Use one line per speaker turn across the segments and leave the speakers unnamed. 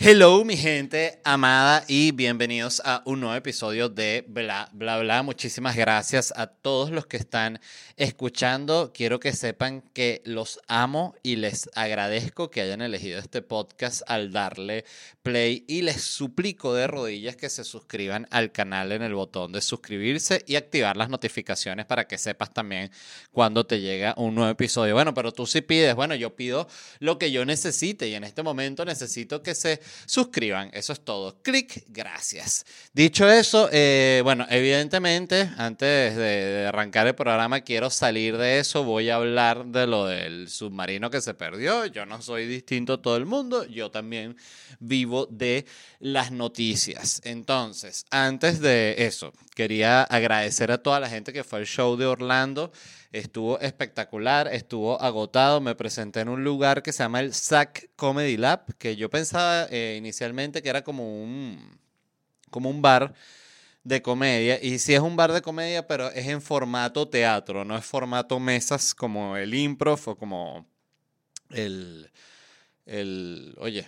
Hello, mi gente amada, y bienvenidos a un nuevo episodio de Bla, Bla, Bla. Muchísimas gracias a todos los que están escuchando. Quiero que sepan que los amo y les agradezco que hayan elegido este podcast al darle play y les suplico de rodillas que se suscriban al canal en el botón de suscribirse y activar las notificaciones para que sepas también cuando te llega un nuevo episodio. Bueno, pero tú sí pides, bueno, yo pido lo que yo necesite y en este momento necesito que se suscriban. Eso es todo. Clic, gracias. Dicho eso, eh, bueno, evidentemente, antes de, arrancar el programa, quiero salir de eso. Voy a hablar de lo del submarino que se perdió. Yo no soy distinto a todo el mundo. Yo también vivo de las noticias. Entonces, antes de eso, quería agradecer a toda la gente que fue al show de Orlando. Estuvo espectacular, estuvo agotado. Me presenté en un lugar que se llama el SAC Comedy Lab, que yo pensaba eh, inicialmente que era como un, como un bar de comedia. Y sí es un bar de comedia, pero es en formato teatro, no es formato mesas como el improv o como el, el oye,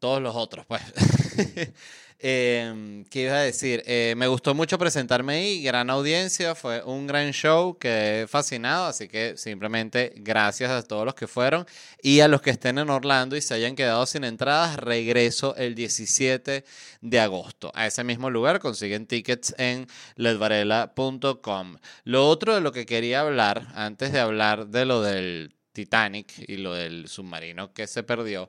todos los otros, pues. Eh, ¿Qué iba a decir? Eh, me gustó mucho presentarme ahí, gran audiencia, fue un gran show, quedé fascinado, así que simplemente gracias a todos los que fueron y a los que estén en Orlando y se hayan quedado sin entradas, regreso el 17 de agosto. A ese mismo lugar consiguen tickets en ledvarela.com. Lo otro de lo que quería hablar, antes de hablar de lo del Titanic y lo del submarino que se perdió,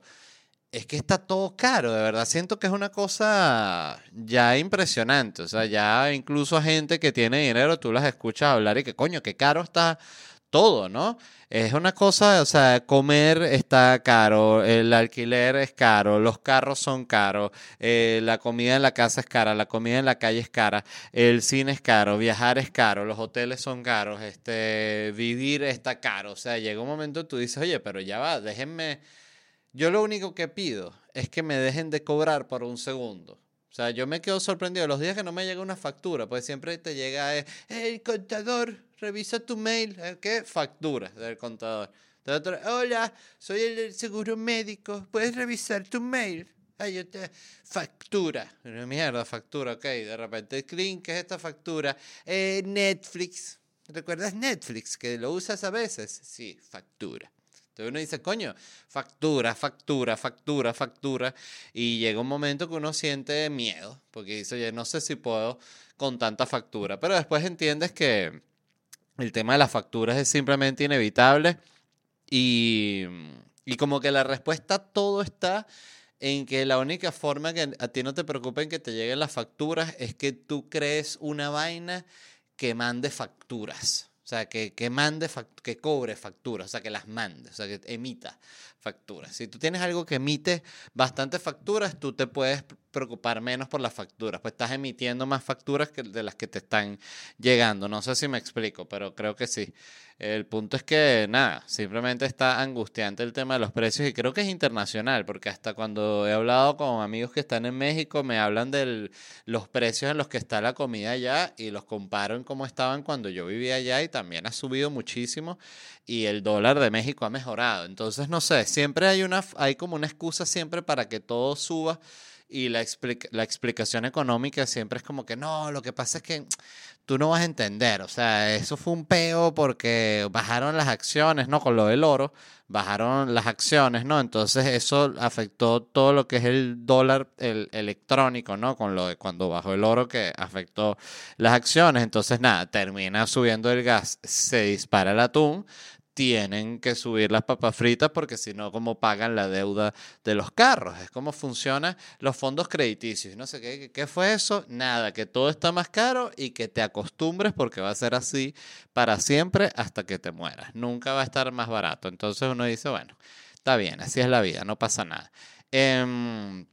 es que está todo caro, de verdad. Siento que es una cosa ya impresionante. O sea, ya incluso a gente que tiene dinero, tú las escuchas hablar y que coño, qué caro está todo, ¿no? Es una cosa, o sea, comer está caro, el alquiler es caro, los carros son caros, eh, la comida en la casa es cara, la comida en la calle es cara, el cine es caro, viajar es caro, los hoteles son caros, este, vivir está caro. O sea, llega un momento tú dices, oye, pero ya va, déjenme yo lo único que pido es que me dejen de cobrar por un segundo. O sea, yo me quedo sorprendido los días que no me llega una factura, pues siempre te llega el contador, revisa tu mail, eh, ¿qué? Factura del contador. Hola, soy el seguro médico, ¿puedes revisar tu mail? Ay, yo te... Factura. Mierda, factura, ok. De repente, clean, ¿qué es esta factura? Eh, Netflix. ¿Recuerdas Netflix? Que lo usas a veces. Sí, factura. Entonces uno dice, coño, factura, factura, factura, factura. Y llega un momento que uno siente miedo, porque dice, oye, no sé si puedo con tanta factura. Pero después entiendes que el tema de las facturas es simplemente inevitable. Y, y como que la respuesta todo está en que la única forma que a ti no te preocupen que te lleguen las facturas es que tú crees una vaina que mande facturas. O sea, que, que mande, que cobre facturas, o sea, que las mande, o sea, que emita facturas. Si tú tienes algo que emite bastantes facturas, tú te puedes preocupar menos por las facturas, pues estás emitiendo más facturas que de las que te están llegando. No sé si me explico, pero creo que sí. El punto es que, nada, simplemente está angustiante el tema de los precios y creo que es internacional, porque hasta cuando he hablado con amigos que están en México, me hablan de los precios en los que está la comida allá y los comparo en cómo estaban cuando yo vivía allá y también ha subido muchísimo y el dólar de México ha mejorado. Entonces, no sé, siempre hay, una, hay como una excusa siempre para que todo suba y la, la explicación económica siempre es como que no, lo que pasa es que tú no vas a entender, o sea, eso fue un peo porque bajaron las acciones, ¿no? Con lo del oro, bajaron las acciones, ¿no? Entonces eso afectó todo lo que es el dólar el, electrónico, ¿no? Con lo de cuando bajó el oro que afectó las acciones, entonces nada, termina subiendo el gas, se dispara el atún, tienen que subir las papas fritas porque si no, ¿cómo pagan la deuda de los carros? Es como funcionan los fondos crediticios. No sé ¿qué, qué fue eso. Nada, que todo está más caro y que te acostumbres porque va a ser así para siempre hasta que te mueras. Nunca va a estar más barato. Entonces uno dice, bueno, está bien, así es la vida, no pasa nada. Eh,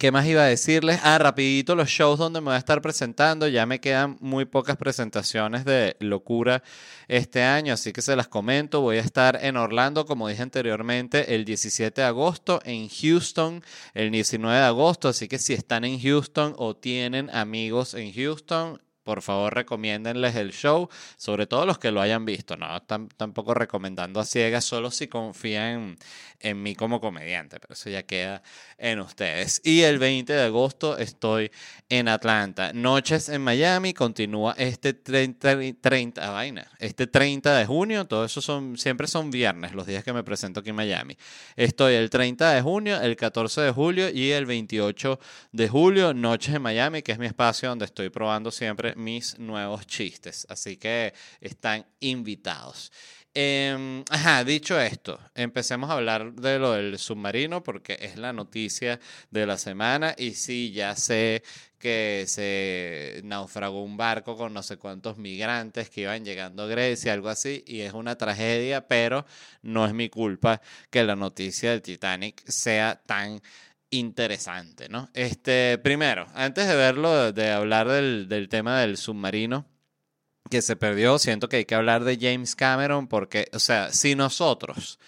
¿Qué más iba a decirles? Ah, rapidito los shows donde me voy a estar presentando. Ya me quedan muy pocas presentaciones de locura este año, así que se las comento. Voy a estar en Orlando, como dije anteriormente, el 17 de agosto, en Houston el 19 de agosto, así que si están en Houston o tienen amigos en Houston, por favor recomiéndenles el show, sobre todo los que lo hayan visto, no tampoco recomendando a ciegas, solo si confían en, mí como comediante, pero eso ya queda en ustedes. Y el 20 de agosto estoy en Atlanta. Noches en Miami, continúa este 30, 30 vaina, este 30 de junio, todo eso son, siempre son viernes, los días que me presento aquí en Miami. Estoy el 30 de junio, el 14 de julio y el 28 de julio, Noches en Miami, que es mi espacio donde estoy probando siempre mis nuevos chistes. Así que están invitados. Em, ajá, dicho esto, empecemos a hablar de lo del submarino porque es la noticia de la semana y sí, ya sé que se naufragó un barco con no sé cuántos migrantes que iban llegando a Grecia, algo así, y es una tragedia, pero no es mi culpa que la noticia del Titanic sea tan interesante, ¿no? Este, primero, antes de verlo, de hablar del, del, tema del submarino que se perdió, siento que hay que hablar de James Cameron porque, o sea, si nosotros,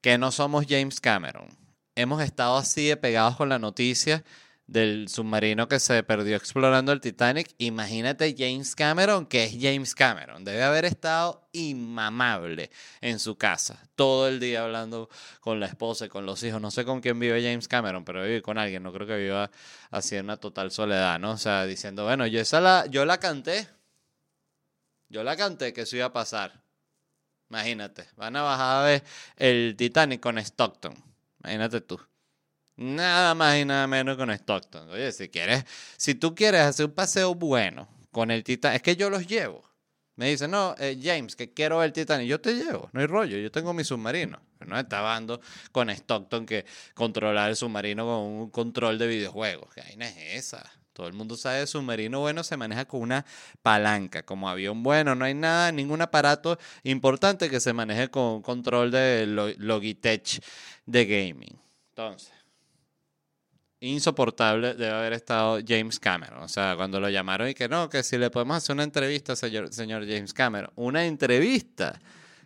que no somos James Cameron, hemos estado así de pegados con la noticia, del submarino que se perdió explorando el Titanic. Imagínate James Cameron, que es James Cameron. Debe haber estado inmamable en su casa, todo el día hablando con la esposa y con los hijos. No sé con quién vive James Cameron, pero vive con alguien. No creo que viva así en una total soledad, ¿no? O sea, diciendo, bueno, yo, esa la, yo la canté. Yo la canté que eso iba a pasar. Imagínate, van a bajar a ver el Titanic con Stockton. Imagínate tú. Nada más y nada menos con Stockton. Oye, si quieres, si tú quieres hacer un paseo bueno con el Titanic, es que yo los llevo. Me dice, no, eh, James, que quiero ver el Titanic. Yo te llevo, no hay rollo, yo tengo mi submarino. No estaba dando con Stockton que controlar el submarino con un control de videojuegos. Que ahí no es esa. Todo el mundo sabe, el submarino bueno se maneja con una palanca. Como avión bueno, no hay nada, ningún aparato importante que se maneje con control de Logitech de gaming. Entonces, insoportable debe haber estado James Cameron. O sea, cuando lo llamaron y que no, que si le podemos hacer una entrevista, señor, señor James Cameron. Una entrevista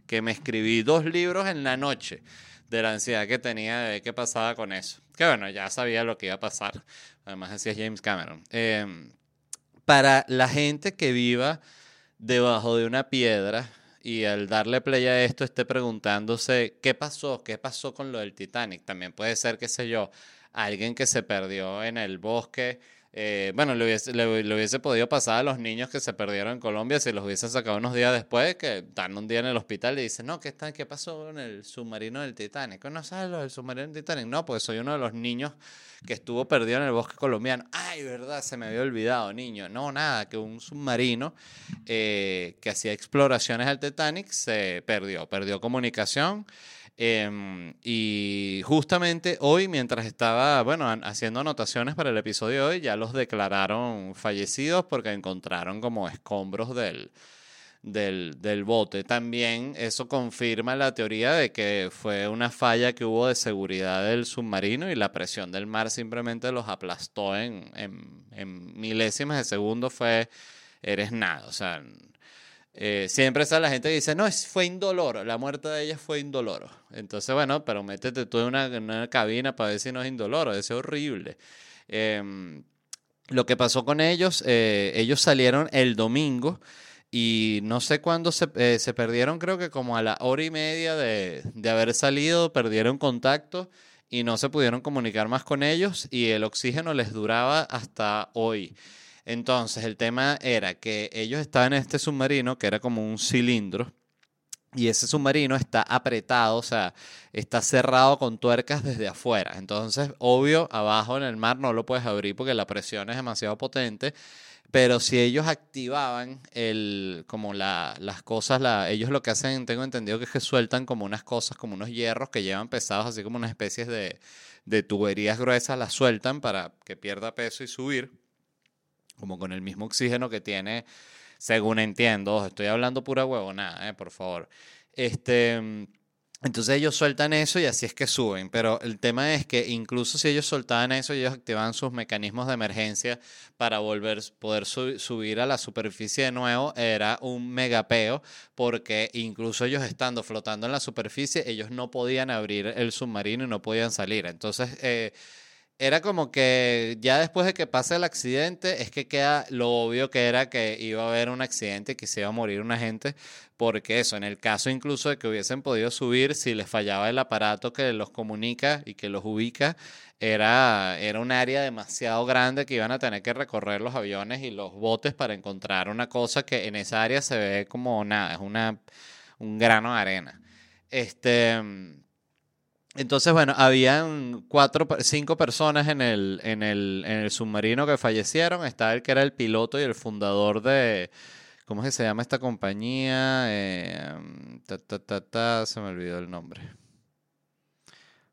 que me escribí dos libros en la noche de la ansiedad que tenía de qué pasaba con eso. Que bueno, ya sabía lo que iba a pasar. Además, así es James Cameron. Em, para la gente que viva debajo de una piedra y al darle play a esto esté preguntándose qué pasó, qué pasó con lo del Titanic. También puede ser, qué sé yo, alguien que se perdió en el bosque. Eh, bueno, le hubiese, le, hubiese, podido pasar a los niños que se perdieron en Colombia si los hubiesen sacado unos días después, que están un día en el hospital y dicen, no, ¿qué, está, qué pasó con el submarino del Titanic? ¿No sabes lo del submarino del Titanic? No, pues soy uno de los niños que estuvo perdido en el bosque colombiano. Ay, verdad, se me había olvidado, niño. No, nada, que un submarino eh, que hacía exploraciones al Titanic se perdió, perdió comunicación. Em, y justamente hoy, mientras estaba, bueno, haciendo anotaciones para el episodio de hoy, ya los declararon fallecidos porque encontraron como escombros del, del, del, bote. También eso confirma la teoría de que fue una falla que hubo de seguridad del submarino y la presión del mar simplemente los aplastó en, en, en milésimas de segundo. Fue, eres nada, o sea, eh, siempre está la gente que dice, no, fue indoloro, la muerte de ella fue indoloro. Entonces, bueno, pero métete tú en una, cabina para ver si no es indoloro, es horrible. Em, lo que pasó con ellos, eh, ellos salieron el domingo y no sé cuándo se, eh, se, perdieron, creo que como a la hora y media de, de haber salido, perdieron contacto y no se pudieron comunicar más con ellos y el oxígeno les duraba hasta hoy. Entonces, el tema era que ellos estaban en este submarino que era como un cilindro. Y ese submarino está apretado, o sea, está cerrado con tuercas desde afuera. Entonces, obvio, abajo en el mar no lo puedes abrir porque la presión es demasiado potente. Pero si ellos activaban el, como la, las cosas, ellos lo que hacen, tengo entendido que es que sueltan como unas cosas, como unos hierros que llevan pesados, así como unas especies de, de tuberías gruesas, las sueltan para que pierda peso y subir como con el mismo oxígeno que tiene, según entiendo, estoy hablando pura huevonada, eh, por favor. Este, entonces ellos sueltan eso y así es que suben, pero el tema es que incluso si ellos soltaban eso, ellos activaban sus mecanismos de emergencia para volver, poder subir a la superficie de nuevo, era un megapeo, porque incluso ellos estando flotando en la superficie, ellos no podían abrir el submarino y no podían salir. Entonces, eh, era como que ya después de que pase el accidente, es que queda lo obvio que era que iba a haber un accidente que se iba a morir una gente, porque eso, en el caso incluso de que hubiesen podido subir, si les fallaba el aparato que los comunica y que los ubica, era, era un área demasiado grande que iban a tener que recorrer los aviones y los botes para encontrar una cosa que en esa área se ve como nada, es una, un grano de arena. Este entonces, bueno, habían cuatro, cinco personas en el, en el, en el submarino que fallecieron. Estaba el que era el piloto y el fundador de, ¿cómo es que se llama esta compañía? Eh, se me olvidó el nombre.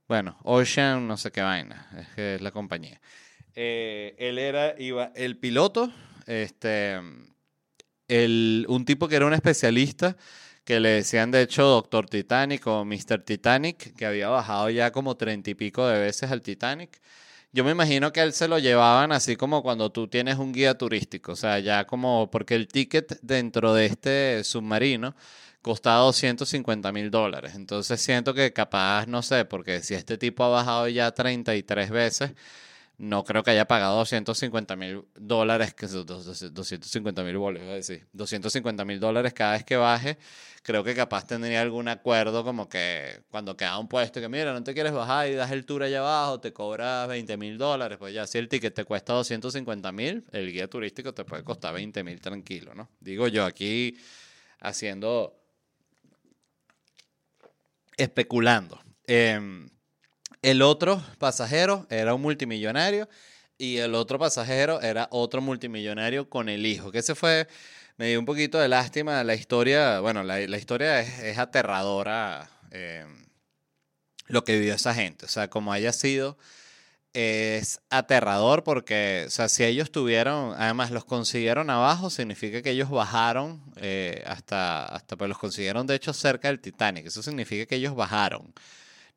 Bueno, Ocean, no sé qué vaina, es que es la compañía. Eh, él era, iba, el piloto, este, el, un tipo que era un especialista que le decían de hecho Doctor Titanic o Mr. Titanic, que había bajado ya como treinta y pico de veces al Titanic. Yo me imagino que él se lo llevaban así como cuando tú tienes un guía turístico, o sea, ya como porque el ticket dentro de este submarino costaba 250 mil dólares. Entonces siento que capaz, no sé, porque si este tipo ha bajado ya 33 veces, no creo que haya pagado 250 mil dólares, que 250 mil boles, decir, 250 mil dólares cada vez que baje. Creo que capaz tendría algún acuerdo como que cuando queda un puesto que mira, no te quieres bajar y das el tour allá abajo, te cobras 20 mil dólares. Pues ya si el ticket te cuesta 250 mil, el guía turístico te puede costar 20 mil tranquilo, ¿no? Digo yo aquí haciendo, especulando. Eh, el otro pasajero era un multimillonario y el otro pasajero era otro multimillonario con el hijo, que ese fue, me dio un poquito de lástima. La historia, bueno, la, historia es, aterradora eh, lo que vivió esa gente, o sea, como haya sido, es aterrador porque, o sea, si ellos tuvieron, además los consiguieron abajo, significa que ellos bajaron eh, hasta, hasta, pues los consiguieron de hecho cerca del Titanic, eso significa que ellos bajaron.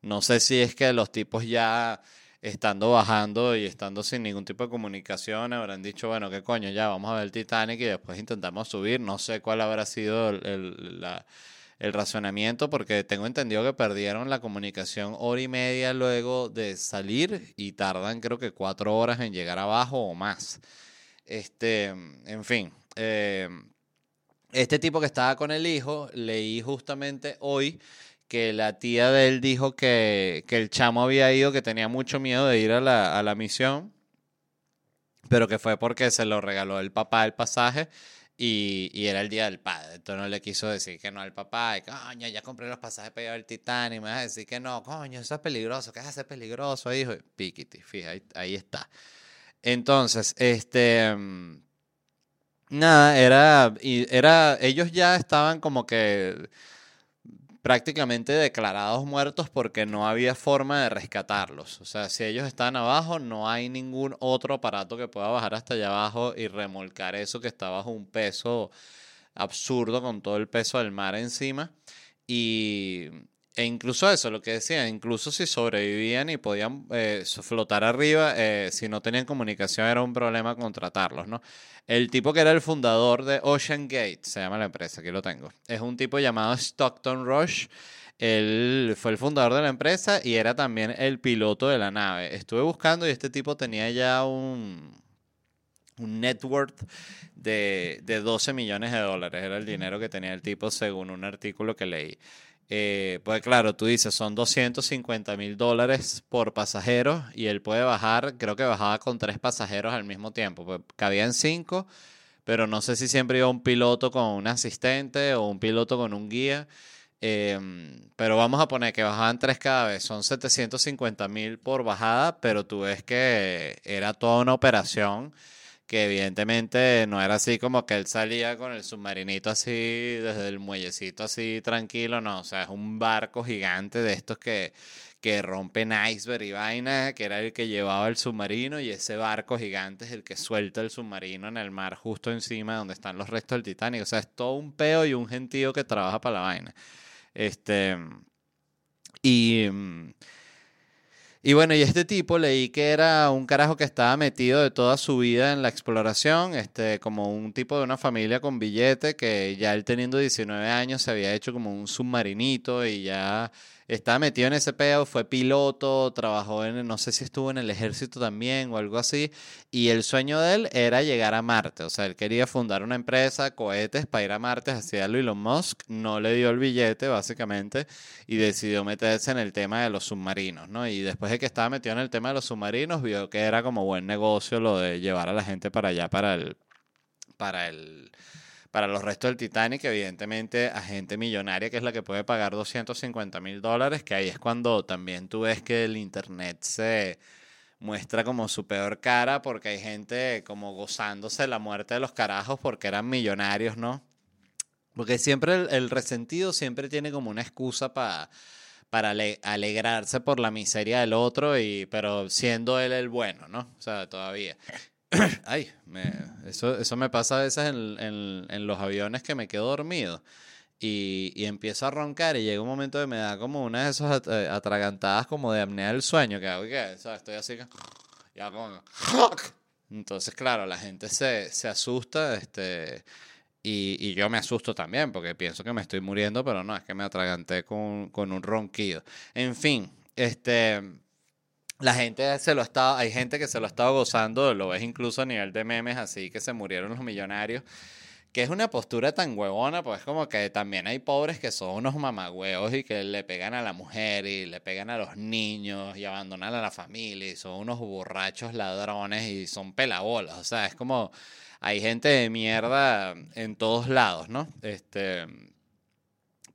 No sé si es que los tipos ya estando bajando y estando sin ningún tipo de comunicación habrán dicho, bueno, qué coño, ya vamos a ver el Titanic y después intentamos subir. No sé cuál habrá sido el, el razonamiento porque tengo entendido que perdieron la comunicación hora y media luego de salir y tardan creo que cuatro horas en llegar abajo o más. Este, en fin. Eh, este tipo que estaba con el hijo, leí justamente hoy que la tía de él dijo que, el chamo había ido, que tenía mucho miedo de ir a la, a la misión, pero que fue porque se lo regaló el papá el pasaje y, y, era el día del padre. Entonces no le quiso decir que no al papá, y coño, ya compré los pasajes para ir al Titanic, y me vas a decir que no, coño, eso es peligroso, ¿qué hace peligroso, hijo? Piquiti, fíjate, ahí, está. Entonces, este... Mm, nada, era, era, ellos ya estaban como que prácticamente declarados muertos porque no había forma de rescatarlos. O sea, si ellos están abajo, no hay ningún otro aparato que pueda bajar hasta allá abajo y remolcar eso que está bajo un peso absurdo con todo el peso del mar encima. Y, e incluso eso, lo que decía, incluso si sobrevivían y podían eh, flotar arriba, eh, si no tenían comunicación era un problema contratarlos, ¿no? El tipo que era el fundador de Ocean Gate, se llama la empresa, aquí lo tengo, es un tipo llamado Stockton Rush. Él fue el fundador de la empresa y era también el piloto de la nave. Estuve buscando y este tipo tenía ya un, un net worth de, de 12 millones de dólares. Era el dinero que tenía el tipo según un artículo que leí. Eh, pues claro, tú dices, son 250 mil dólares por pasajero y él puede bajar, creo que bajaba con tres pasajeros al mismo tiempo, pues cabían cinco, pero no sé si siempre iba un piloto con un asistente o un piloto con un guía. Em, pero vamos a poner que bajaban tres cada vez, son 750 mil por bajada, pero tú ves que era toda una operación que evidentemente no era así como que él salía con el submarinito así desde el muellecito así tranquilo, no, o sea, es un barco gigante de estos que, que rompen iceberg y vaina, que era el que llevaba el submarino y ese barco gigante es el que suelta el submarino en el mar justo encima donde están los restos del Titanic, o sea, es todo un peo y un gentío que trabaja para la vaina. Este y Y bueno, y este tipo leí que era un carajo que estaba metido de toda su vida en la exploración, este, como un tipo de una familia con billete que ya él teniendo 19 años se había hecho como un submarinito y ya estaba metido en ese pedo, fue piloto, trabajó en, no sé si estuvo en el ejército también o algo así, y el sueño de él era llegar a Marte, o sea, él quería fundar una empresa, cohetes, para ir a Marte, hacia Elon Musk, no le dio el billete básicamente, y decidió meterse en el tema de los submarinos, ¿no? Y después de que estaba metido en el tema de los submarinos, vio que era como buen negocio lo de llevar a la gente para allá, para el... Para el para los restos del Titanic, evidentemente, a gente millonaria que es la que puede pagar 250 mil dólares, que ahí es cuando también tú ves que el Internet se muestra como su peor cara, porque hay gente como gozándose la muerte de los carajos porque eran millonarios, ¿no? Porque siempre el, resentido siempre tiene como una excusa para para alegrarse por la miseria del otro, y, pero siendo él el bueno, ¿no? O sea, todavía. Ay, eso, eso me pasa a veces en, los aviones que me quedo dormido y, y, empiezo a roncar y llega un momento que me da como una de esas eh, atragantadas como de apnea del sueño, que hago que estoy así que... Ya como... Entonces, claro, la gente se, se asusta este, y, yo me asusto también porque pienso que me estoy muriendo, pero no, es que me atraganté con, con un ronquido. En fin, este la gente se lo está, hay gente que se lo ha estado gozando, lo ves incluso a nivel de memes así que se murieron los millonarios, que es una postura tan huevona, pues como que también hay pobres que son unos mamagüeos y que le pegan a la mujer y le pegan a los niños y abandonan a la familia y son unos borrachos ladrones y son pelabolas, o sea, es como hay gente de mierda en todos lados, ¿no? Este,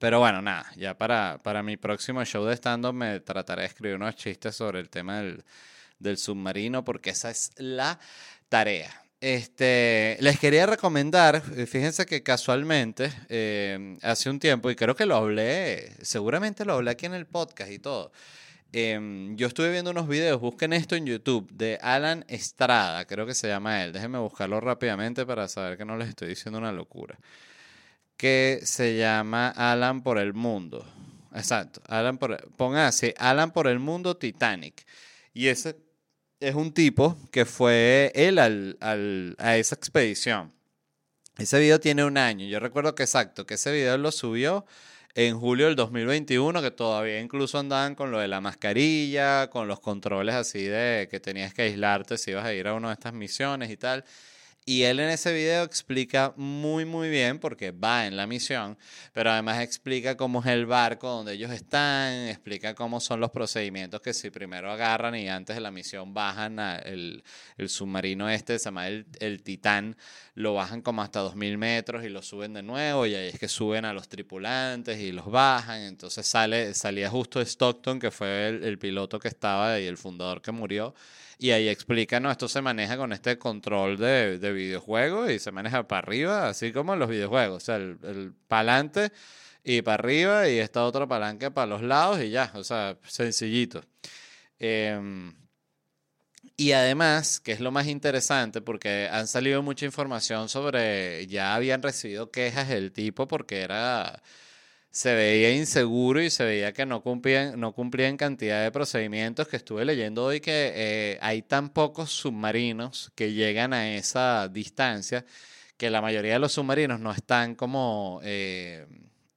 pero bueno, nada, ya para, para mi próximo show de stand-up me trataré de escribir unos chistes sobre el tema del, submarino, porque esa es la tarea. Este, les quería recomendar, eh, fíjense que casualmente, eh, hace un tiempo, y creo que lo hablé, seguramente lo hablé aquí en el podcast y todo, em, yo estuve viendo unos videos, busquen esto en YouTube, de Alan Estrada, creo que se llama él, déjenme buscarlo rápidamente para saber que no les estoy diciendo una locura que se llama Alan por el Mundo. Exacto, Alan por, pongan así, Alan por el Mundo Titanic. Y ese es un tipo que fue él a esa expedición. Ese video tiene un año. Yo recuerdo que exacto, que ese video lo subió en julio del 2021, que todavía incluso andaban con lo de la mascarilla, con los controles así de que tenías que aislarte si ibas a ir a una de estas misiones y tal. Y él en ese video explica muy, muy bien, porque va en la misión, pero además explica cómo es el barco donde ellos están, explica cómo son los procedimientos que si primero agarran y antes de la misión bajan el, el, submarino este, se llama el, el, Titán, lo bajan como hasta 2.000 metros y lo suben de nuevo y ahí es que suben a los tripulantes y los bajan. Entonces sale, salía justo Stockton, que fue el, el piloto que estaba y el fundador que murió y ahí explica, no, esto se maneja con este control de, de videojuegos y se maneja para arriba, así como en los videojuegos. O sea, el, el para adelante y para arriba y esta otra palanca para los lados y ya, o sea, sencillito. Em, y además, que es lo más interesante, porque han salido mucha información sobre, ya habían recibido quejas del tipo porque era se veía inseguro y se veía que no cumplían, no cumplían cantidad de procedimientos que estuve leyendo hoy que eh, hay tan pocos submarinos que llegan a esa distancia que la mayoría de los submarinos no están como, eh,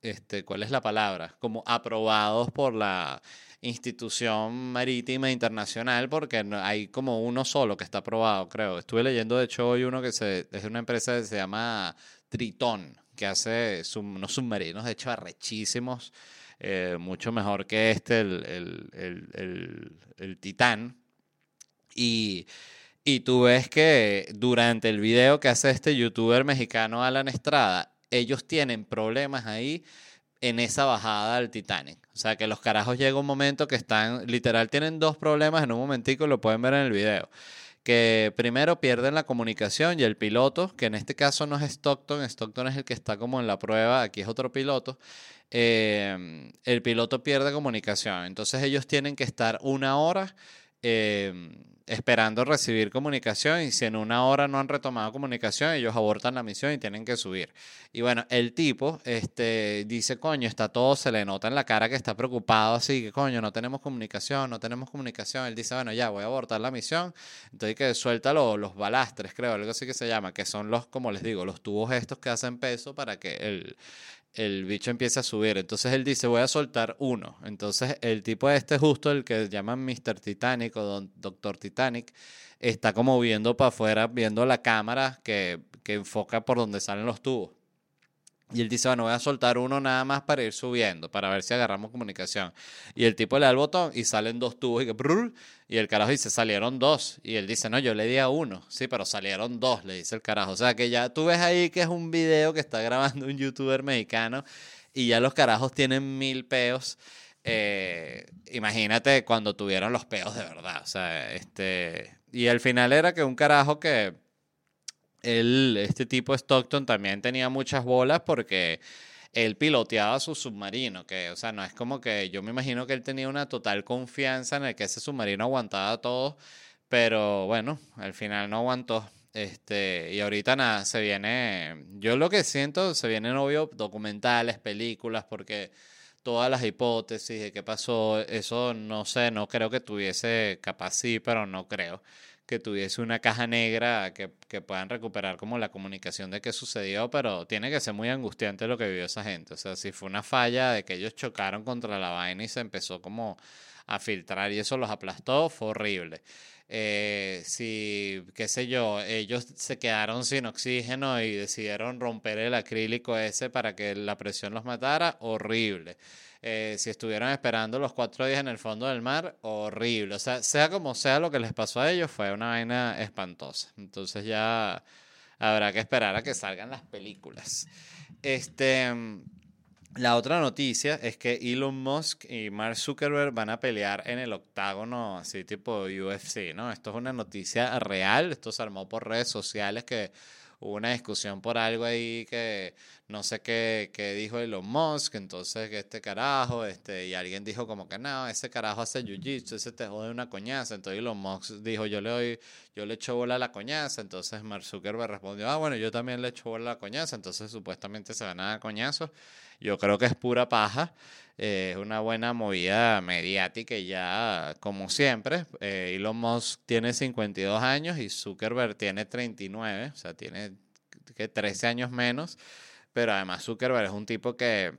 este, ¿cuál es la palabra? Como aprobados por la institución marítima internacional porque hay como uno solo que está aprobado, creo. Estuve leyendo de hecho hoy uno que se, es una empresa que se llama Tritón que hace unos submarinos, de hecho, arrechísimos, eh, mucho mejor que este, el, el, el, Titán. Y, y tú ves que durante el video que hace este youtuber mexicano Alan Estrada, ellos tienen problemas ahí en esa bajada al Titanic. O sea, que los carajos llega un momento que están, literal, tienen dos problemas en un momentico, lo pueden ver en el video que primero pierden la comunicación y el piloto, que en este caso no es Stockton, Stockton es el que está como en la prueba, aquí es otro piloto, eh, el piloto pierde comunicación. Entonces ellos tienen que estar una hora eh, esperando recibir comunicación y si en una hora no han retomado comunicación, ellos abortan la misión y tienen que subir. Y bueno, el tipo este, dice, coño, está todo, se le nota en la cara que está preocupado, así que coño, no tenemos comunicación, no tenemos comunicación. Él dice, bueno, ya voy a abortar la misión. Entonces que suelta los balastres, creo, algo así que se llama, que son los, como les digo, los tubos estos que hacen peso para que el, el bicho empieza a subir. Entonces él dice, voy a soltar uno. Entonces el tipo este, justo el que llaman Mr. Titanic o Doctor Titanic, está como viendo para afuera, viendo la cámara que, que enfoca por donde salen los tubos. Y él dice, bueno, voy a soltar uno nada más para ir subiendo, para ver si agarramos comunicación. Y el tipo le da el botón y salen dos tubos y, que, y el carajo dice, salieron dos. Y él dice, no, yo le di a uno. Sí, pero salieron dos, le dice el carajo. O sea que ya tú ves ahí que es un video que está grabando un youtuber mexicano y ya los carajos tienen mil peos. Eh, imagínate cuando tuvieron los peos de verdad. O sea, este... Y al final era que un carajo que él, este tipo Stockton también tenía muchas bolas porque él piloteaba su submarino, que, o sea, no es como que yo me imagino que él tenía una total confianza en el que ese submarino aguantaba todo, pero bueno, al final no aguantó. Este, y ahorita nada, se viene, yo lo que siento, se vienen obvio documentales, películas, porque todas las hipótesis de qué pasó, eso no sé, no creo que tuviese, capaz sí, pero no creo que tuviese una caja negra que, que, puedan recuperar como la comunicación de qué sucedió, pero tiene que ser muy angustiante lo que vivió esa gente. O sea, si fue una falla de que ellos chocaron contra la vaina y se empezó como a filtrar y eso los aplastó, fue horrible. Eh, si, qué sé yo, ellos se quedaron sin oxígeno y decidieron romper el acrílico ese para que la presión los matara, horrible. Eh, si estuvieron esperando los cuatro días en el fondo del mar, horrible. O sea, sea como sea lo que les pasó a ellos, fue una vaina espantosa. Entonces ya habrá que esperar a que salgan las películas. Este, la otra noticia es que Elon Musk y Mark Zuckerberg van a pelear en el octágono, así tipo UFC, ¿no? Esto es una noticia real, esto se armó por redes sociales que hubo una discusión por algo ahí que no sé qué, qué dijo Elon Musk, entonces que este carajo, este, y alguien dijo como que no, ese carajo hace jiu-jitsu, ese te jode una coñaza, entonces Elon Musk dijo yo le doy, yo le echo bola a la coñaza, entonces Mark Zuckerberg respondió, ah bueno, yo también le echo bola a la coñaza, entonces supuestamente se van a dar coñazos, yo creo que es pura paja, eh, es una buena movida mediática ya, como siempre, eh, Elon Musk tiene 52 años y Zuckerberg tiene 39, o sea, tiene que 13 años menos, pero además Zuckerberg es un tipo que,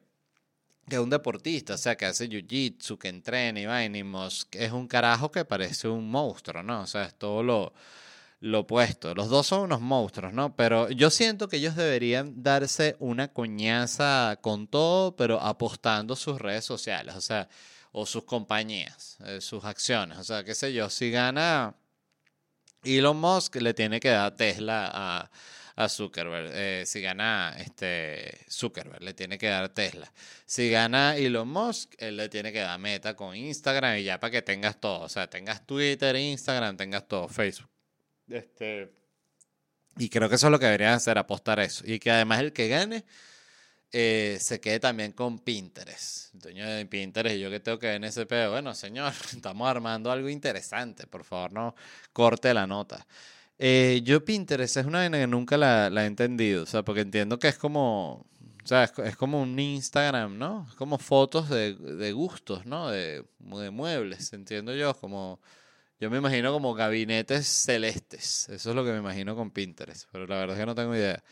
que es un deportista, o sea, que hace jiu-jitsu, que entrena y va, y Musk es un carajo que parece un monstruo, ¿no? O sea, es todo lo lo opuesto. Los dos son unos monstruos, ¿no? Pero yo siento que ellos deberían darse una coñaza con todo, pero apostando sus redes sociales, o sea, o sus compañías, eh, sus acciones. O sea, qué sé yo, si gana Elon Musk, le tiene que dar Tesla a, a Zuckerberg. Eh, si gana este Zuckerberg, le tiene que dar Tesla. Si gana Elon Musk, él le tiene que dar Meta con Instagram y ya para que tengas todo. O sea, tengas Twitter, Instagram, tengas todo, Facebook. Este, y creo que eso es lo que deberían hacer, apostar eso. Y que además el que gane eh, se quede también con Pinterest. dueño de Pinterest, yo que tengo que ver en ese pedo. Bueno, señor, estamos armando algo interesante. Por favor, no corte la nota. Eh, yo Pinterest es una vaina que nunca la, la, he entendido. O sea, porque entiendo que es como. O sea, es, como un Instagram, ¿no? Es como fotos de, de gustos, ¿no? De, de muebles, entiendo yo. Como yo me imagino como gabinetes celestes. Eso es lo que me imagino con Pinterest. Pero la verdad es que no tengo idea.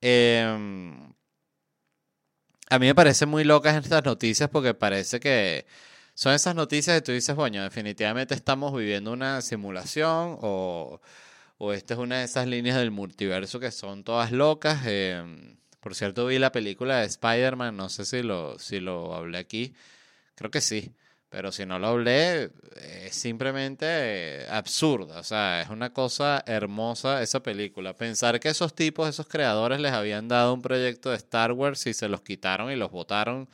Em, a mí me parecen muy locas estas noticias porque parece que son esas noticias que tú dices, bueno, definitivamente estamos viviendo una simulación o, o esta es una de esas líneas del multiverso que son todas locas. Em, por cierto, vi la película de Spider-Man, no sé si lo, si lo hablé aquí, creo que sí. Pero si no lo hablé, es simplemente absurda. O sea, es una cosa hermosa esa película. Pensar que esos tipos, esos creadores, les habían dado un proyecto de Star Wars y se los quitaron y los votaron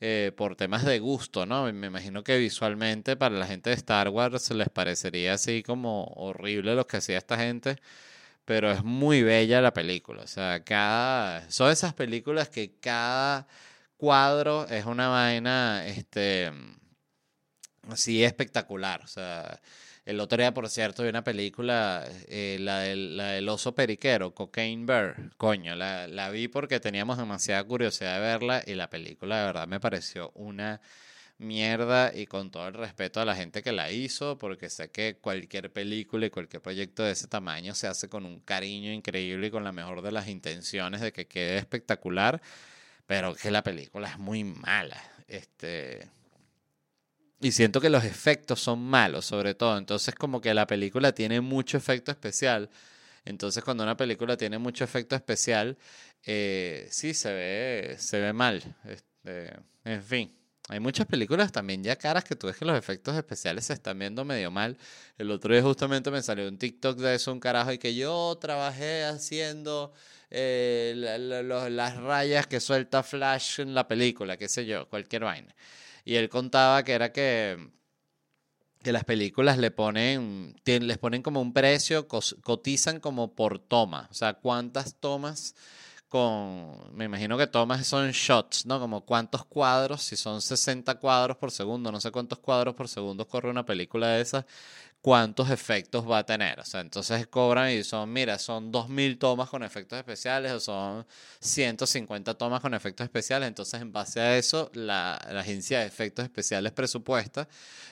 eh, por temas de gusto, ¿no? Me imagino que visualmente para la gente de Star Wars les parecería así como horrible lo que hacía esta gente. Pero es muy bella la película. O sea, cada. Son esas películas que cada cuadro es una vaina. Este así espectacular. O sea, el otro día, por cierto, vi una película, eh, la, del, la, del, oso periquero, Cocaine Bear. Coño, la, la vi porque teníamos demasiada curiosidad de verla y la película de verdad me pareció una mierda y con todo el respeto a la gente que la hizo, porque sé que cualquier película y cualquier proyecto de ese tamaño se hace con un cariño increíble y con la mejor de las intenciones de que quede espectacular, pero que la película es muy mala. Este, y siento que los efectos son malos, sobre todo. Entonces, como que la película tiene mucho efecto especial. Entonces, cuando una película tiene mucho efecto especial, eh, sí se ve, se ve mal. Este, en fin. Hay muchas películas también ya caras que tú ves que los efectos especiales se están viendo medio mal. El otro día justamente me salió un TikTok de eso, un carajo, y que yo trabajé haciendo eh, las rayas que suelta Flash en la película, qué sé yo, cualquier vaina. Y él contaba que era que, que las películas le ponen, les ponen como un precio, cotizan como por toma, o sea, cuántas tomas con, me imagino que tomas son shots, ¿no? Como cuántos cuadros, si son 60 cuadros por segundo, no sé cuántos cuadros por segundo corre una película de esas, cuántos efectos va a tener. O sea, entonces cobran y son, mira, son 2.000 tomas con efectos especiales o son 150 tomas con efectos especiales. Entonces, en base a eso, la, la agencia de efectos especiales presupuesta,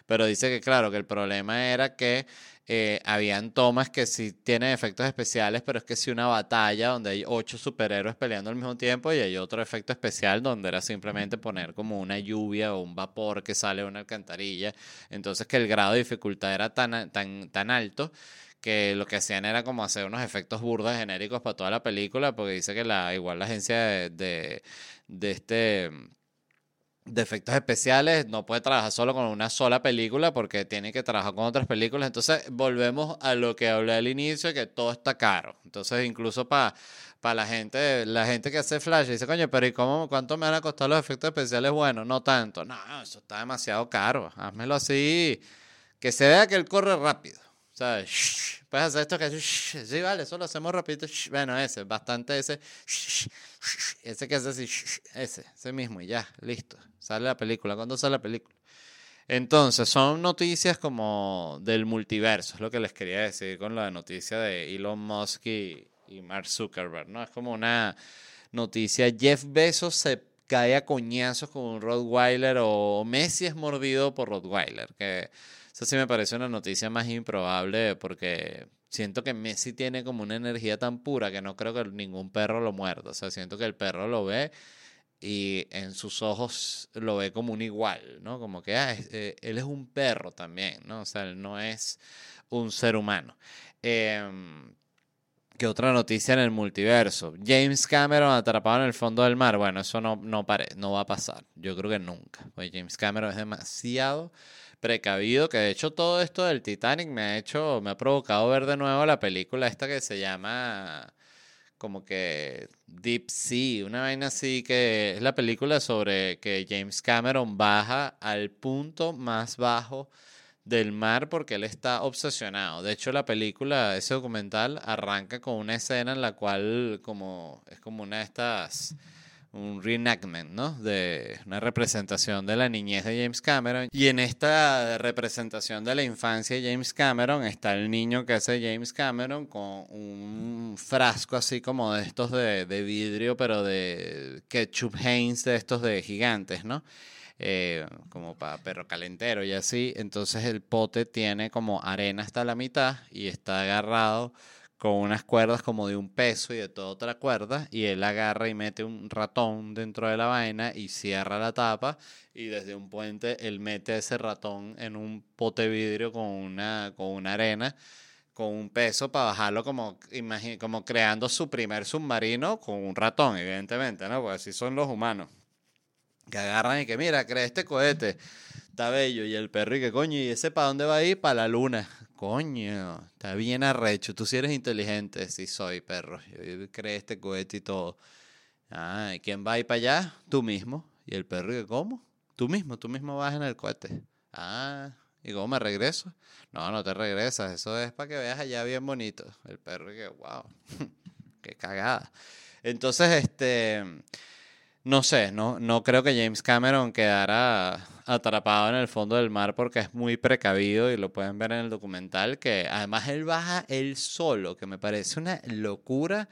pero dice que, claro, que el problema era que eh, habían tomas que sí tienen efectos especiales, pero es que si una batalla donde hay ocho superhéroes peleando al mismo tiempo y hay otro efecto especial donde era simplemente poner como una lluvia o un vapor que sale de una alcantarilla. Entonces que el grado de dificultad era tan, tan, tan alto que lo que hacían era como hacer unos efectos burdos genéricos para toda la película, porque dice que la, igual la agencia de, de este de efectos especiales, no puede trabajar solo con una sola película porque tiene que trabajar con otras películas. Entonces, volvemos a lo que hablé al inicio, que todo está caro. Entonces, incluso para para la gente, la gente que hace Flash dice, coño, pero ¿y cómo, cuánto me van a costar los efectos especiales? Bueno, no tanto. No, eso está demasiado caro. Házmelo así, que se vea que él corre rápido. O sea, puedes hacer esto que sí, vale, eso lo hacemos rapidito. Bueno, ese, bastante ese. Ese que hace así, ese, ese mismo, y ya, listo. Sale la película. ¿Cuándo sale la película? Entonces, son noticias como del multiverso, es lo que les quería decir con la noticia de Elon Musk y, y Mark Zuckerberg, ¿no? Es como una noticia. Jeff Bezos se cae a coñazos con un Rottweiler o Messi es mordido por Rottweiler, que eso sí me parece una noticia más improbable porque siento que Messi tiene como una energía tan pura que no creo que ningún perro lo muerda. O sea, siento que el perro lo ve y en sus ojos lo ve como un igual, ¿no? Como que ah, eh, él es un perro también, ¿no? O sea, él no es un ser humano. Eh, ¿Qué otra noticia en el multiverso? James Cameron atrapado en el fondo del mar. Bueno, eso no, no, pare, no va a pasar. Yo creo que nunca. Pues James Cameron es demasiado precavido, que de hecho todo esto del Titanic me ha hecho, me ha provocado ver de nuevo la película esta que se llama como que Deep Sea, una vaina así que es la película sobre que James Cameron baja al punto más bajo del mar porque él está obsesionado. De hecho, la película, ese documental, arranca con una escena en la cual como es como una de estas un reenactment, ¿no? De una representación de la niñez de James Cameron. Y en esta representación de la infancia de James Cameron está el niño que hace James Cameron con un frasco así como de estos de, de vidrio, pero de ketchup Heinz, de estos de gigantes, ¿no? Eh, como para perro calentero y así. Entonces el pote tiene como arena hasta la mitad y está agarrado con unas cuerdas como de un peso y de toda otra cuerda, y él agarra y mete un ratón dentro de la vaina y cierra la tapa, y desde un puente él mete ese ratón en un pote vidrio con una, con una arena, con un peso para bajarlo como, como creando su primer submarino con un ratón, evidentemente, ¿no? Pues así son los humanos. Que agarran y que, mira, crea este cohete, está bello, y el perro y que coño, ¿y ese para dónde va a ir? Para la luna. Coño, está bien arrecho. Tú sí eres inteligente. Sí soy, perro. Yo creé este cohete y todo. Ah, ¿y quién va a ir para allá? Tú mismo. ¿Y el perro cómo? Tú mismo, tú mismo vas en el cohete. Ah, ¿y cómo me regreso? No, no te regresas. Eso es para que veas allá bien bonito. El perro que, wow, qué cagada. Entonces, este no sé, no, no creo que James Cameron quedara atrapado en el fondo del mar porque es muy precavido y lo pueden ver en el documental, que además él baja él solo, que me parece una locura.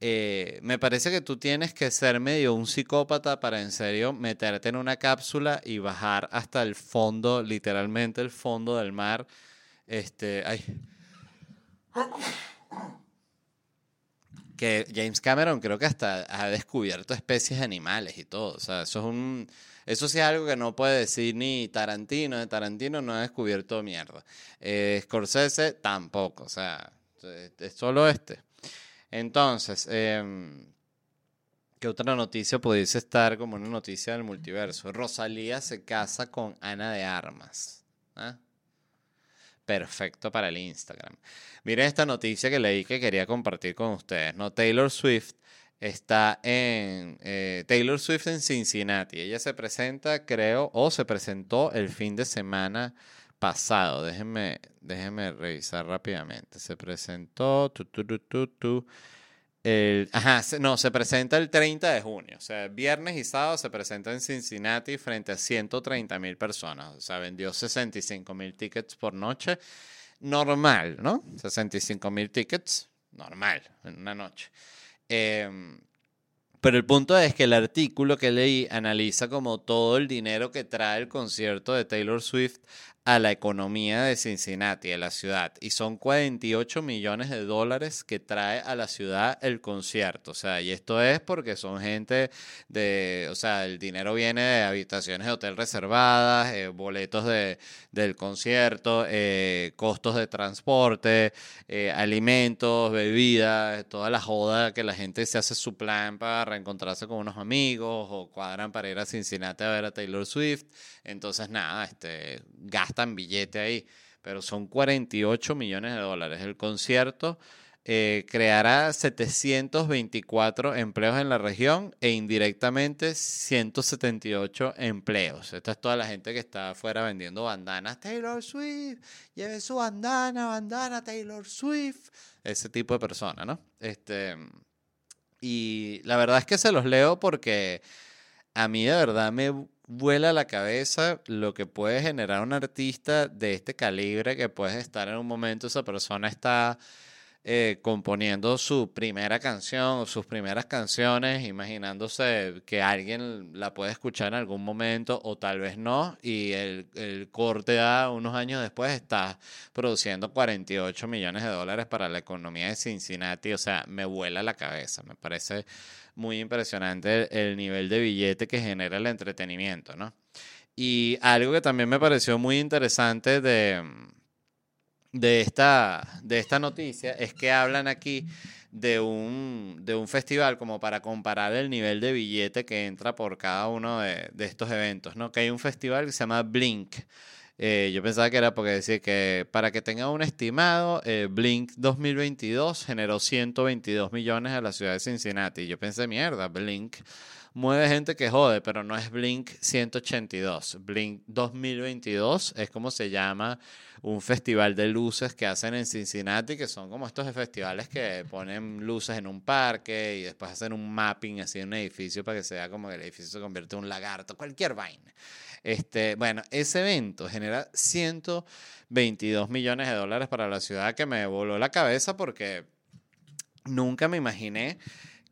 Eh, me parece que tú tienes que ser medio un psicópata para en serio meterte en una cápsula y bajar hasta el fondo, literalmente el fondo del mar. Este, ay que James Cameron creo que hasta ha descubierto especies animales y todo. O sea, eso es un. Eso sí es algo que no puede decir ni Tarantino. De Tarantino no ha descubierto mierda. Eh, Scorsese tampoco. O sea, es solo este. Entonces, eh, ¿qué otra noticia pudiese estar como una noticia del multiverso? Rosalía se casa con Ana de Armas. ¿Ah? Perfecto para el Instagram. Miren esta noticia que leí que quería compartir con ustedes. ¿no? Taylor Swift está en eh, Taylor Swift en Cincinnati. Ella se presenta, creo, o se presentó el fin de semana pasado. Déjenme, déjenme revisar rápidamente. Se presentó. Tu, tu, tu, ajá, no, se presenta el 30 de junio. O sea, viernes y sábado se presenta en Cincinnati frente a 130 mil personas. O sea, vendió 65 mil tickets por noche. Normal, ¿no? 65 mil tickets, normal, en una noche. Em, pero el punto es que el artículo que leí analiza como todo el dinero que trae el concierto de Taylor Swift a la economía de Cincinnati, de la ciudad. Y son 48 millones de dólares que trae a la ciudad el concierto. O sea, y esto es porque son gente de, o sea, el dinero viene de habitaciones de hotel reservadas, eh, boletos de, del concierto, eh, costos de transporte, eh, alimentos, bebidas, toda la joda que la gente se hace su plan para reencontrarse con unos amigos o cuadran para ir a Cincinnati a ver a Taylor Swift. Entonces, nada, este, gastan billete ahí, pero son 48 millones de dólares. El concierto eh, creará 724 empleos en la región e indirectamente 178 empleos. Esta es toda la gente que está afuera vendiendo bandanas. Taylor Swift, lleve su bandana, bandana Taylor Swift. Ese tipo de persona, ¿no? Este, y la verdad es que se los leo porque a mí de verdad me vuela la cabeza lo que puede generar un artista de este calibre que puede estar en un momento, esa persona está eh, componiendo su primera canción o sus primeras canciones, imaginándose que alguien la puede escuchar en algún momento o tal vez no, y el, el corte a unos años después está produciendo 48 millones de dólares para la economía de Cincinnati, o sea, me vuela la cabeza, me parece muy impresionante el, nivel de billete que genera el entretenimiento, ¿no? Y algo que también me pareció muy interesante de, de, esta, de esta noticia es que hablan aquí de un, de un festival como para comparar el nivel de billete que entra por cada uno de, de estos eventos, ¿no? Que hay un festival que se llama Blink, eh, yo pensaba que era porque decir que para que tenga un estimado, eh, Blink 2022 generó 122 millones a la ciudad de Cincinnati. Yo pensé, mierda, Blink mueve gente que jode, pero no es Blink 182. Blink 2022 es como se llama un festival de luces que hacen en Cincinnati, que son como estos festivales que ponen luces en un parque y después hacen un mapping así en un edificio para que sea como que el edificio se convierte en un lagarto, cualquier vaina. Este, bueno, ese evento genera 122 millones de dólares para la ciudad que me voló la cabeza porque nunca me imaginé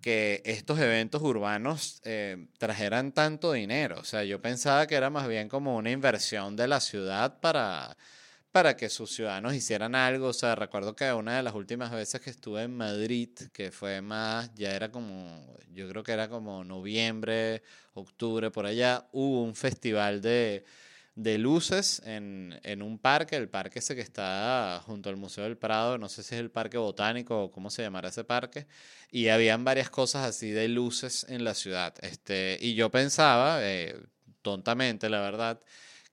que estos eventos urbanos eh, trajeran tanto dinero. O sea, yo pensaba que era más bien como una inversión de la ciudad para para que sus ciudadanos hicieran algo. O sea, recuerdo que una de las últimas veces que estuve en Madrid, que fue más, ya era como, yo creo que era como noviembre, octubre, por allá, hubo un festival de, de luces en, en, un parque, el parque ese que está junto al Museo del Prado, no sé si es el Parque Botánico o cómo se llamará ese parque, y habían varias cosas así de luces en la ciudad. Este, y yo pensaba, eh, tontamente, la verdad,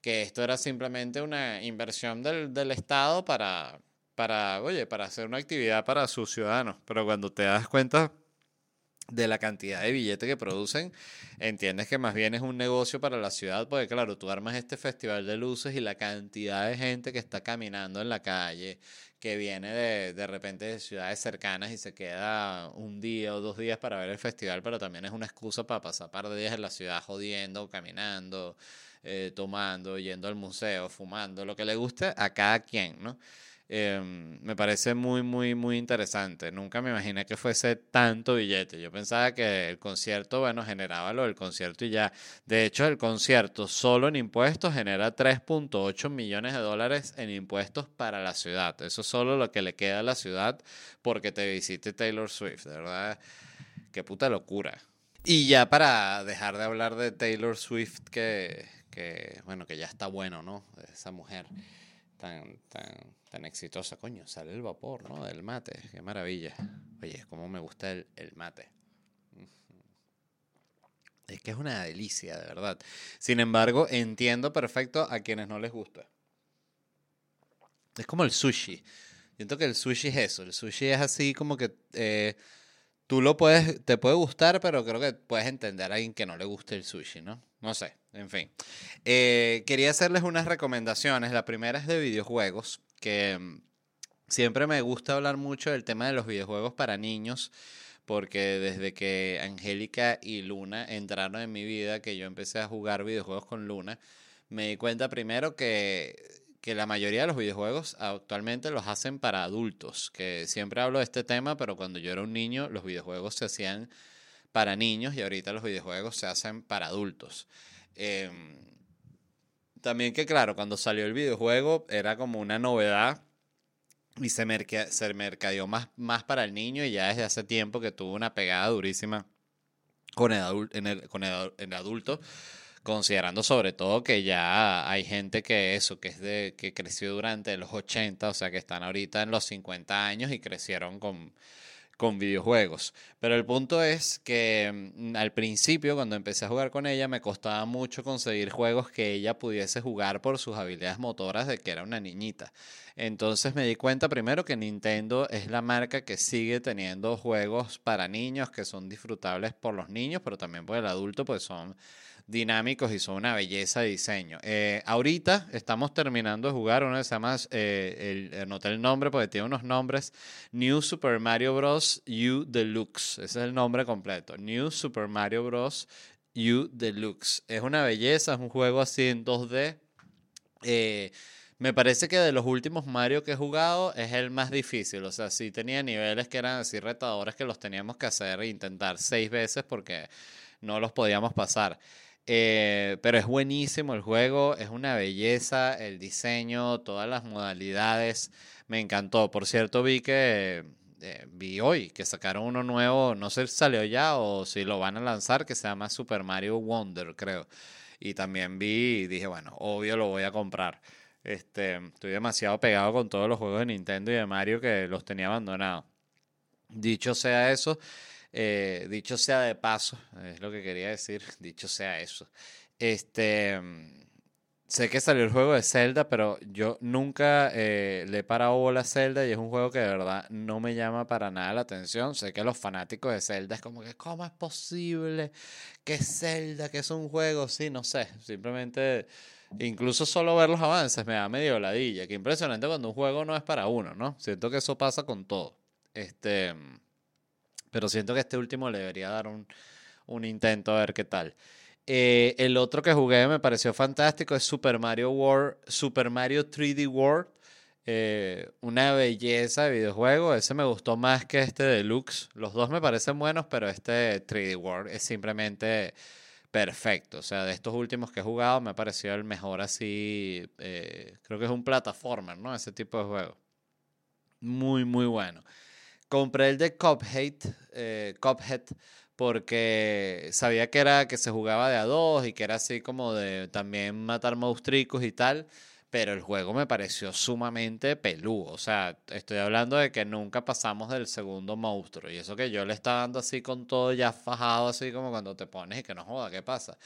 que esto era simplemente una inversión del, del Estado para, para, oye, para hacer una actividad para sus ciudadanos. Pero cuando te das cuenta de la cantidad de billetes que producen, entiendes que más bien es un negocio para la ciudad, porque claro, tú armas este festival de luces y la cantidad de gente que está caminando en la calle, que viene de, de repente de ciudades cercanas y se queda un día o dos días para ver el festival, pero también es una excusa para pasar par de días en la ciudad jodiendo, caminando, eh, tomando, yendo al museo, fumando, lo que le guste a cada quien, ¿no? Em, me parece muy, muy, muy interesante. Nunca me imaginé que fuese tanto billete. Yo pensaba que el concierto, bueno, generaba lo del concierto y ya. De hecho, el concierto solo en impuestos genera 3.8 millones de dólares en impuestos para la ciudad. Eso es solo lo que le queda a la ciudad porque te visite Taylor Swift, de verdad. Qué puta locura. Y ya para dejar de hablar de Taylor Swift, que, que bueno, que ya está bueno, ¿no? Esa mujer tan, tan tan exitosa, coño, sale el vapor, ¿no? Del mate, qué maravilla. Oye, cómo me gusta el, el mate. Es que es una delicia, de verdad. Sin embargo, entiendo perfecto a quienes no les gusta. Es como el sushi. Siento que el sushi es eso. El sushi es así como que eh, tú lo puedes, te puede gustar, pero creo que puedes entender a alguien que no le guste el sushi, ¿no? No sé, en fin. Eh, quería hacerles unas recomendaciones. La primera es de videojuegos que mm, siempre me gusta hablar mucho del tema de los videojuegos para niños, porque desde que Angélica y Luna entraron en mi vida, que yo empecé a jugar videojuegos con Luna, me di cuenta primero que, que la mayoría de los videojuegos actualmente los hacen para adultos, que siempre hablo de este tema, pero cuando yo era un niño los videojuegos se hacían para niños y ahorita los videojuegos se hacen para adultos. Em, también que claro, cuando salió el videojuego era como una novedad y se, se mercadeó más, más para el niño y ya desde hace tiempo que tuvo una pegada durísima con el, en el, con el, adulto, considerando sobre todo que ya hay gente que eso, que es de que creció durante los 80, o sea que están ahorita en los 50 años y crecieron con con videojuegos. Pero el punto es que mm, al principio, cuando empecé a jugar con ella, me costaba mucho conseguir juegos que ella pudiese jugar por sus habilidades motoras de que era una niñita. Entonces me di cuenta primero que Nintendo es la marca que sigue teniendo juegos para niños que son disfrutables por los niños, pero también por el adulto, pues son dinámicos y son una belleza de diseño. Eh, ahorita estamos terminando de jugar uno que se llama, eh, el, el nombre porque tiene unos nombres, New Super Mario Bros. U Deluxe. Ese es el nombre completo. New Super Mario Bros. U Deluxe. Es una belleza, es un juego así en 2D. Eh, me parece que de los últimos Mario que he jugado es el más difícil. O sea, sí tenía niveles que eran así retadores que los teníamos que hacer e intentar seis veces porque no los podíamos pasar. Eh, pero es buenísimo el juego, es una belleza, el diseño, todas las modalidades, me encantó. Por cierto, vi que eh, vi hoy que sacaron uno nuevo, no sé si salió ya o si lo van a lanzar, que se llama Super Mario Wonder, creo. Y también vi y dije, bueno, obvio lo voy a comprar. Este, estoy demasiado pegado con todos los juegos de Nintendo y de Mario que los tenía abandonados. Dicho sea eso, eh, dicho sea de paso, es lo que quería decir, dicho sea eso. Este, sé que salió el juego de Zelda, pero yo nunca eh, le he parado bola a Zelda y es un juego que de verdad no me llama para nada la atención. Sé que los fanáticos de Zelda es como que, ¿cómo es posible que Zelda, que es un juego? Sí, no sé, simplemente... Incluso solo ver los avances me da medio ladilla. Qué impresionante cuando un juego no es para uno, ¿no? Siento que eso pasa con todo. Este, pero siento que este último le debería dar un, un intento a ver qué tal. Eh, el otro que jugué me pareció fantástico es Super Mario World, Super Mario 3D World. Eh, una belleza de videojuego. Ese me gustó más que este Deluxe. Los dos me parecen buenos, pero este 3D World es simplemente perfecto. O sea, de estos últimos que he jugado me ha parecido el mejor así. Eh, creo que es un plataformer, ¿no? Ese tipo de juego. Muy, muy bueno. Compré el de Cuphead, eh, Cuphead porque sabía que era que se jugaba de a dos y que era así como de también matar monstruos y tal, pero el juego me pareció sumamente peludo. O sea, estoy hablando de que nunca pasamos del segundo monstruo y eso que yo le estaba dando así con todo ya fajado, así como cuando te pones y que no joda, ¿qué pasa?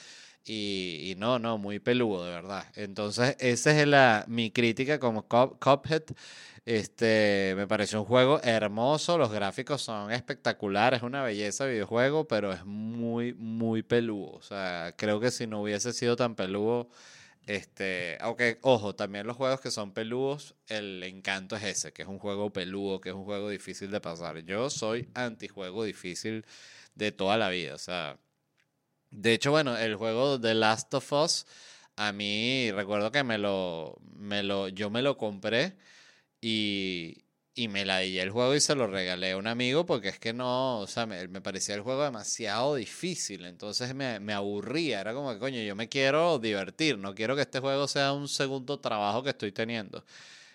Y, no, no, muy peludo, de verdad. Entonces, esa es la, mi crítica como Cuphead. Este, me pareció un juego hermoso, los gráficos son espectaculares, es una belleza de videojuego, pero es muy, muy peludo. O sea, creo que si no hubiese sido tan peludo, este, aunque, ojo, también los juegos que son peludos, el encanto es ese, que es un juego peludo, que es un juego difícil de pasar. Yo soy antijuego difícil de toda la vida, o sea, de hecho, bueno, el juego The Last of Us, a mí recuerdo que me lo, me lo, yo me lo compré y, y me la di el juego y se lo regalé a un amigo porque es que no, o sea, me, parecía el juego demasiado difícil, entonces me, me, aburría, era como que coño, yo me quiero divertir, no quiero que este juego sea un segundo trabajo que estoy teniendo.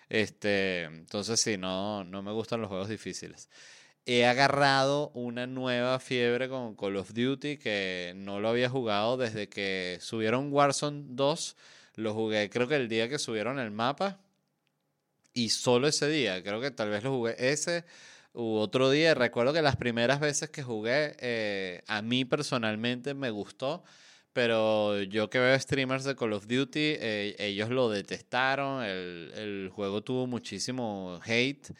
Este, entonces sí, no, no me gustan los juegos difíciles. He agarrado una nueva fiebre con Call of Duty que no lo había jugado desde que subieron Warzone 2. Lo jugué creo que el día que subieron el mapa y solo ese día, creo que tal vez lo jugué ese u otro día. Recuerdo que las primeras veces que jugué, eh, a mí personalmente me gustó, pero yo que veo streamers de Call of Duty, eh, ellos lo detestaron, el, el, juego tuvo muchísimo hate.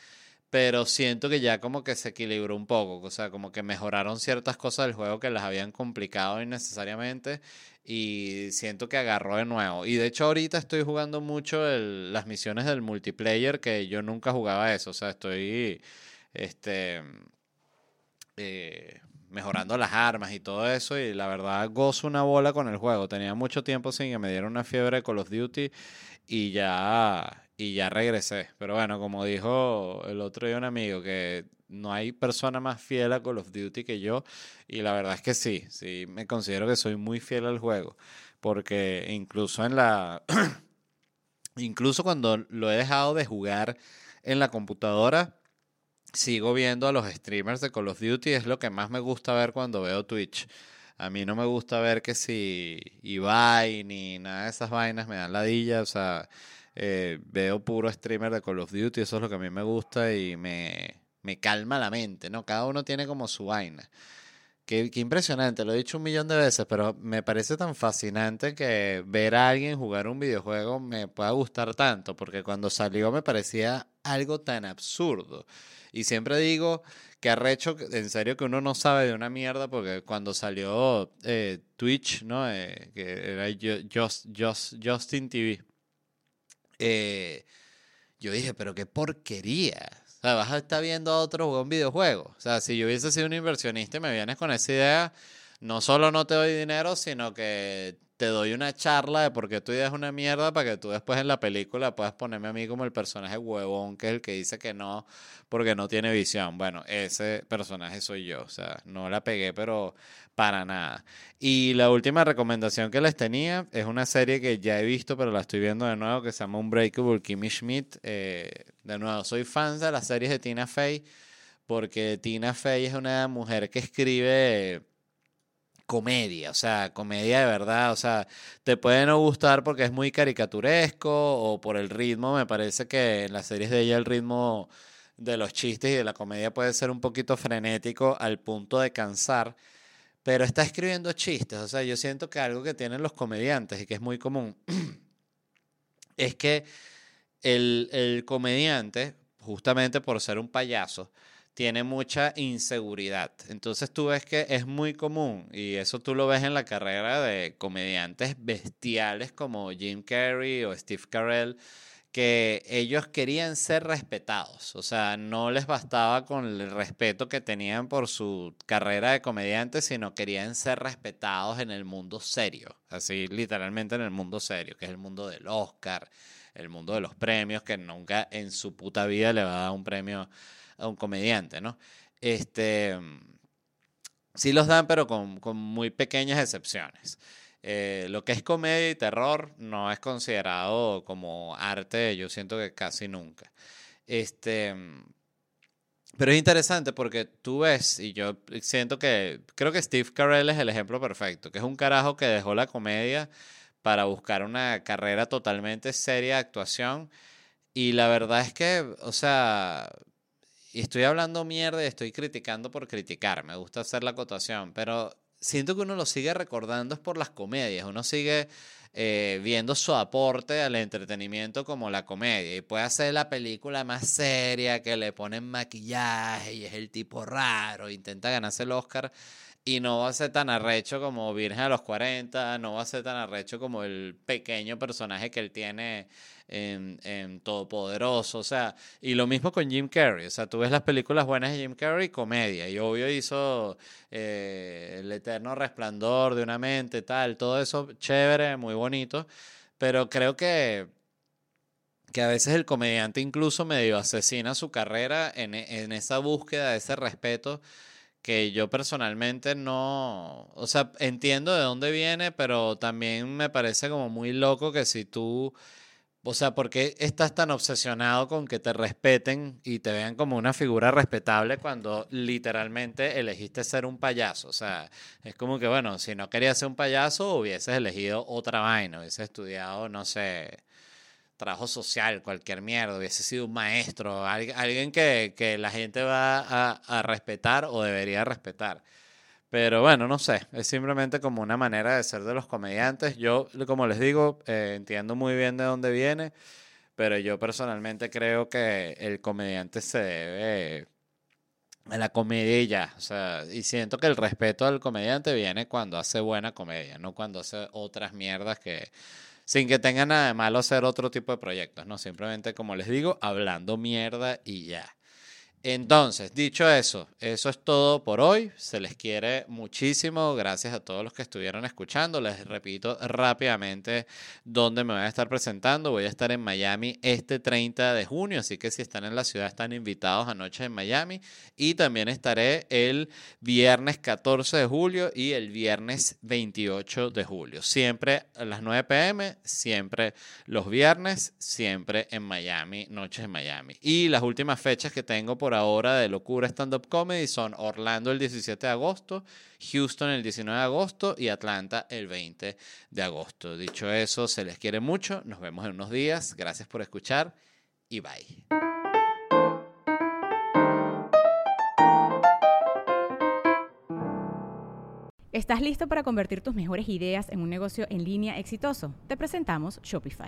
Pero siento que ya como que se equilibró un poco, o sea, como que mejoraron ciertas cosas del juego que las habían complicado innecesariamente y siento que agarró de nuevo. Y de hecho ahorita estoy jugando mucho las misiones del multiplayer que yo nunca jugaba eso. O sea, estoy este, eh, mejorando las armas y todo eso y la verdad gozo una bola con el juego. Tenía mucho tiempo sin que me diera una fiebre de Call of Duty y ya, y ya regresé. Pero bueno, como dijo el otro día un amigo, que no hay persona más fiel a Call of Duty que yo. Y la verdad es que sí, sí, me considero que soy muy fiel al juego. Porque incluso en la. incluso cuando lo he dejado de jugar en la computadora, sigo viendo a los streamers de Call of Duty. Es lo que más me gusta ver cuando veo Twitch. A mí no me gusta ver que si Ibai ni nada de esas vainas me dan ladilla. O sea, eh, veo puro streamer de Call of Duty. Eso es lo que a mí me gusta y me, me calma la mente, ¿no? Cada uno tiene como su vaina. Qué, qué, impresionante, lo he dicho un millón de veces, pero me parece tan fascinante que ver a alguien jugar un videojuego me pueda gustar tanto, porque cuando salió me parecía algo tan absurdo. Y siempre digo que arrecho, en serio, que uno no sabe de una mierda, porque cuando salió eh, Twitch, ¿no? Eh, que era Just, Just, Justin TV, eh, yo dije, pero qué porquería. O sea, vas a estar viendo a otro jugar un videojuego. O sea, si yo hubiese sido un inversionista y me vienes con esa idea, no solo no te doy dinero, sino que te doy una charla de por qué tu idea es una mierda para que tú después en la película puedas ponerme a mí como el personaje huevón, que es el que dice que no porque no tiene visión. Bueno, ese personaje soy yo, o sea, no la pegué, pero para nada. Y la última recomendación que les tenía es una serie que ya he visto, pero la estoy viendo de nuevo, que se llama Unbreakable Kimmy Schmidt. Eh, de nuevo, soy fan de las series de Tina Fey, porque Tina Fey es una mujer que escribe comedia, o sea, comedia de verdad, o sea, te puede no gustar porque es muy caricaturesco o por el ritmo, me parece que en las series de ella el ritmo de los chistes y de la comedia puede ser un poquito frenético al punto de cansar, pero está escribiendo chistes, o sea, yo siento que algo que tienen los comediantes y que es muy común es que el, el comediante, justamente por ser un payaso, tiene mucha inseguridad. Entonces tú ves que es muy común, y eso tú lo ves en la carrera de comediantes bestiales como Jim Carrey o Steve Carell, que ellos querían ser respetados, o sea, no les bastaba con el respeto que tenían por su carrera de comediante, sino querían ser respetados en el mundo serio, así literalmente en el mundo serio, que es el mundo del Oscar, el mundo de los premios, que nunca en su puta vida le va a dar un premio a un comediante, ¿no? Este, sí los dan, pero con, muy pequeñas excepciones. Eh, lo que es comedia y terror no es considerado como arte, yo siento que casi nunca. Este, pero es interesante porque tú ves, y yo siento que, creo que Steve Carell es el ejemplo perfecto, que es un carajo que dejó la comedia para buscar una carrera totalmente seria de actuación. Y la verdad es que, o sea, estoy hablando mierda y estoy criticando por criticar, me gusta hacer la acotación, pero siento que uno lo sigue recordando es por las comedias. Uno sigue eh, viendo su aporte al entretenimiento como la comedia. Y puede hacer la película más seria, que le ponen maquillaje y es el tipo raro, intenta ganarse el Oscar. Y no va a ser tan arrecho como Virgen a los 40, no va a ser tan arrecho como el pequeño personaje que él tiene en, en Todopoderoso. O sea, y lo mismo con Jim Carrey. O sea, tú ves las películas buenas de Jim Carrey, comedia. Y obvio hizo eh, El Eterno Resplandor de una mente, tal. Todo eso chévere, muy bonito. Pero creo que que a veces el comediante incluso medio asesina su carrera en, en esa búsqueda de ese respeto que yo personalmente no, o sea, entiendo de dónde viene, pero también me parece como muy loco que si tú, o sea, ¿por qué estás tan obsesionado con que te respeten y te vean como una figura respetable cuando literalmente elegiste ser un payaso? O sea, es como que, bueno, si no querías ser un payaso, hubieses elegido otra vaina, hubieses estudiado, no sé, trabajo social, cualquier mierda, hubiese sido un maestro, alguien que, que la gente va a, a, respetar o debería respetar. Pero bueno, no sé, es simplemente como una manera de ser de los comediantes. Yo, como les digo, eh, entiendo muy bien de dónde viene, pero yo personalmente creo que el comediante se debe a la comedia y ya. O sea, y siento que el respeto al comediante viene cuando hace buena comedia, no cuando hace otras mierdas que sin que tenga nada de malo hacer otro tipo de proyectos, ¿no? Simplemente, como les digo, hablando mierda y ya. Entonces, dicho eso, eso es todo por hoy. Se les quiere muchísimo. Gracias a todos los que estuvieron escuchando. Les repito rápidamente dónde me voy a estar presentando. Voy a estar en Miami este 30 de junio, así que si están en la ciudad están invitados a Noche en Miami. Y también estaré el viernes 14 de julio y el viernes 28 de julio. Siempre a las 9 pm, siempre los viernes, siempre en Miami, Noches en Miami. Y las últimas fechas que tengo por ahora de locura stand-up comedy son Orlando el 17 de agosto, Houston el 19 de agosto y Atlanta el 20 de agosto. Dicho eso, se les quiere mucho, nos vemos en unos días, gracias por escuchar y bye.
¿Estás listo para convertir tus mejores ideas en un negocio en línea exitoso? Te presentamos Shopify.